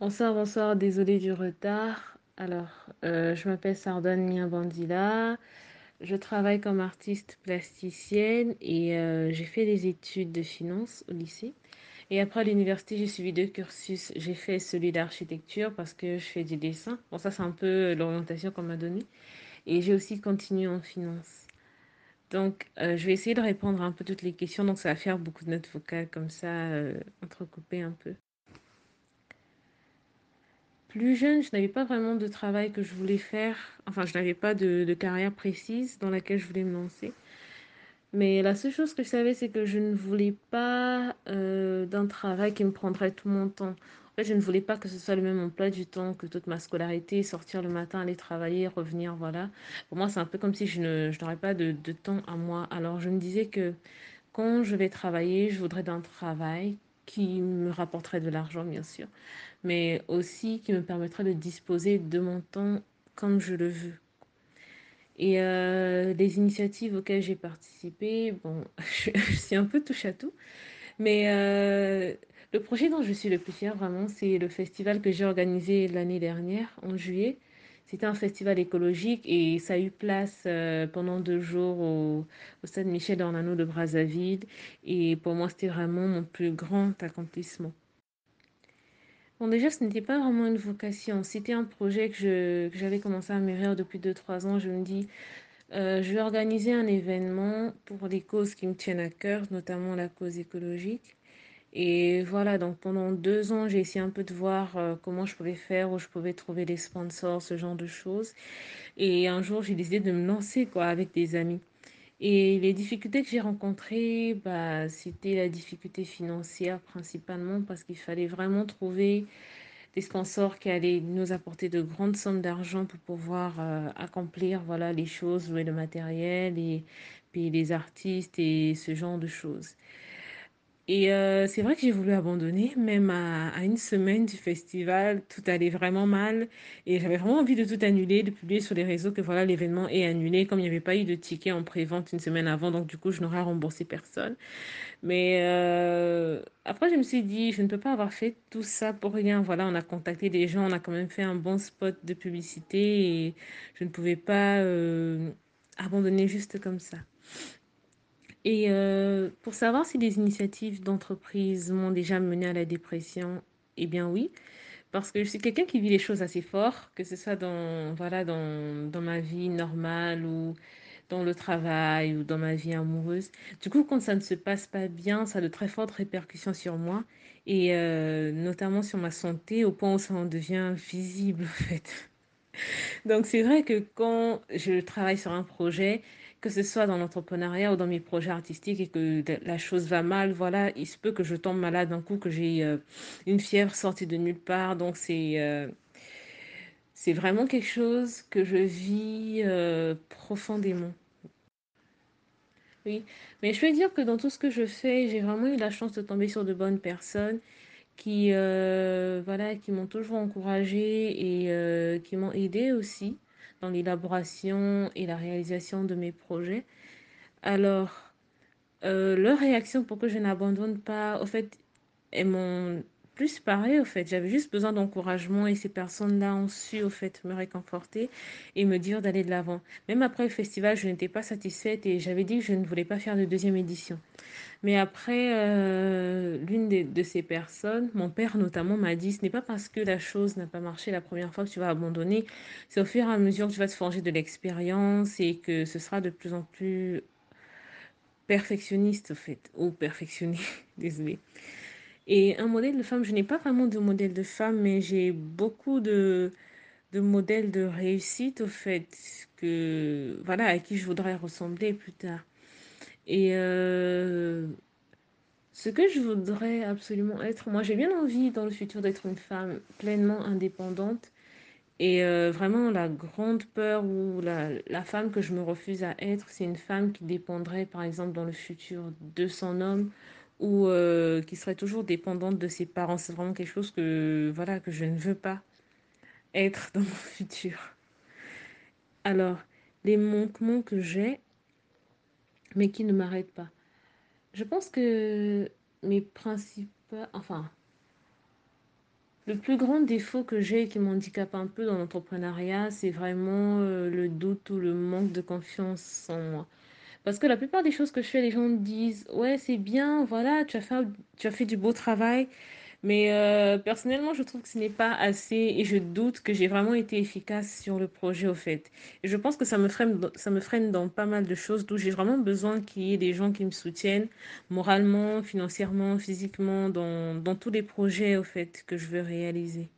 Bonsoir, bonsoir, désolée du retard. Alors, euh, je m'appelle Sardane Miabandila. Je travaille comme artiste plasticienne et euh, j'ai fait des études de finance au lycée. Et après l'université, j'ai suivi deux cursus. J'ai fait celui d'architecture parce que je fais du dessin. Bon, ça, c'est un peu l'orientation qu'on m'a donnée. Et j'ai aussi continué en finance. Donc, euh, je vais essayer de répondre un peu toutes les questions. Donc, ça va faire beaucoup de notes vocales comme ça, entrecoupées un peu. Plus jeune, je n'avais pas vraiment de travail que je voulais faire. Enfin, je n'avais pas de, carrière précise dans laquelle je voulais me lancer. Mais la seule chose que je savais, c'est que je ne voulais pas euh, d'un travail qui me prendrait tout mon temps. En fait, je ne voulais pas que ce soit le même emploi du temps que toute ma scolarité, sortir le matin, aller travailler, revenir, voilà. Pour moi, c'est un peu comme si je ne, je n'aurais pas de temps à moi. Alors, je me disais que quand je vais travailler, je voudrais d'un travail qui me rapporterait de l'argent, bien sûr mais aussi qui me permettra de disposer de mon temps comme je le veux. Et euh, les initiatives auxquelles j'ai participé, bon, je, je, suis un peu touche à tout, mais euh, le projet dont je suis le plus fière vraiment, c'est le festival que j'ai organisé l'année dernière, en juillet. C'était un festival écologique et ça a eu place euh, pendant deux jours au, au stade Michel Ornano de Brazzaville. Et pour moi, c'était vraiment mon plus grand accomplissement. Bon, déjà, ce n'était pas vraiment une vocation. C'était un projet que j'avais commencé à mûrir depuis deux trois ans. Je me dis, euh, je vais organiser un événement pour les causes qui me tiennent à cœur, notamment la cause écologique. Et voilà, donc pendant deux ans, j'ai essayé un peu de voir euh, comment je pouvais faire, où je pouvais trouver des sponsors, ce genre de choses. Et un jour, j'ai décidé de me lancer, quoi, avec des amis. Et les difficultés que j'ai rencontrées, bah, c'était la difficulté financière principalement parce qu'il fallait vraiment trouver des sponsors qui allaient nous apporter de grandes sommes d'argent pour pouvoir euh, accomplir voilà, les choses, louer le matériel et payer les artistes et ce genre de choses. Et euh, c'est vrai que j'ai voulu abandonner, même à, une semaine du festival, tout allait vraiment mal. Et j'avais vraiment envie de tout annuler, de publier sur les réseaux que voilà, l'événement est annulé, comme il n'y avait pas eu de ticket en pré-vente une semaine avant, donc du coup, je n'aurais remboursé personne. Mais euh, après, je me suis dit, je ne peux pas avoir fait tout ça pour rien. Voilà, on a contacté des gens, on a quand même fait un bon spot de publicité et je ne pouvais pas euh, abandonner juste comme ça. Et euh, pour savoir si les initiatives d'entreprise m'ont déjà mené à la dépression, eh bien oui, parce que je suis quelqu'un qui vit les choses assez fort, que ce soit dans, voilà, dans, dans ma vie normale ou dans le travail ou dans ma vie amoureuse. Du coup, quand ça ne se passe pas bien, ça a de très fortes répercussions sur moi et euh, notamment sur ma santé au point où ça en devient visible en fait. Donc c'est vrai que quand je travaille sur un projet, que ce soit dans l'entrepreneuriat ou dans mes projets artistiques et que la chose va mal, voilà, il se peut que je tombe malade d'un coup, que j'ai euh, une fièvre sortie de nulle part. Donc c'est euh, vraiment quelque chose que je vis euh, profondément. Oui, mais je peux dire que dans tout ce que je fais, j'ai vraiment eu la chance de tomber sur de bonnes personnes qui, voilà, qui m'ont toujours encouragée et qui m'ont aidée aussi dans l'élaboration et la réalisation de mes projets. Alors, euh, leur réaction pour que je n'abandonne pas, au fait, elles m'ont plus parlé, au fait. J'avais juste besoin d'encouragement et ces personnes-là ont su, au fait, me réconforter et me dire d'aller de l'avant. Même après le festival, je n'étais pas satisfaite et j'avais dit que je ne voulais pas faire de deuxième édition. Mais après, euh, l'une de, de, ces personnes, mon père notamment, m'a dit, ce n'est pas parce que la chose n'a pas marché la première fois que tu vas abandonner, c'est au fur et à mesure que tu vas te forger de l'expérience et que ce sera de plus en plus perfectionniste, au fait, ou perfectionné, désolé. Et un modèle de femme, je n'ai pas vraiment de modèle de femme, mais j'ai beaucoup de, de modèles de réussite, au fait, que, voilà, à qui je voudrais ressembler plus tard. Et euh, ce que je voudrais absolument être, moi j'ai bien envie dans le futur d'être une femme pleinement indépendante. Et euh, vraiment, la grande peur ou la, la, femme que je me refuse à être, c'est une femme qui dépendrait, par exemple, dans le futur de son homme ou euh, qui serait toujours dépendante de ses parents. C'est vraiment quelque chose que, voilà, que je ne veux pas être dans mon futur. Alors, les manquements que j'ai, mais qui ne m'arrêtent pas. Je pense que mes principaux... Enfin, Le plus grand défaut que j'ai et qui m'handicape un peu dans l'entrepreneuriat, c'est vraiment euh, le doute ou le manque de confiance en moi. Parce que la plupart des choses que je fais, les gens me disent, ouais, c'est bien, voilà, tu as fait, tu as fait du beau travail. Mais euh, personnellement, je trouve que ce n'est pas assez et je doute que j'ai vraiment été efficace sur le projet au fait. Et je pense que ça me freine, ça me freine dans pas mal de choses, d'où j'ai vraiment besoin qu'il y ait des gens qui me soutiennent moralement, financièrement, physiquement, dans, dans tous les projets au fait que je veux réaliser.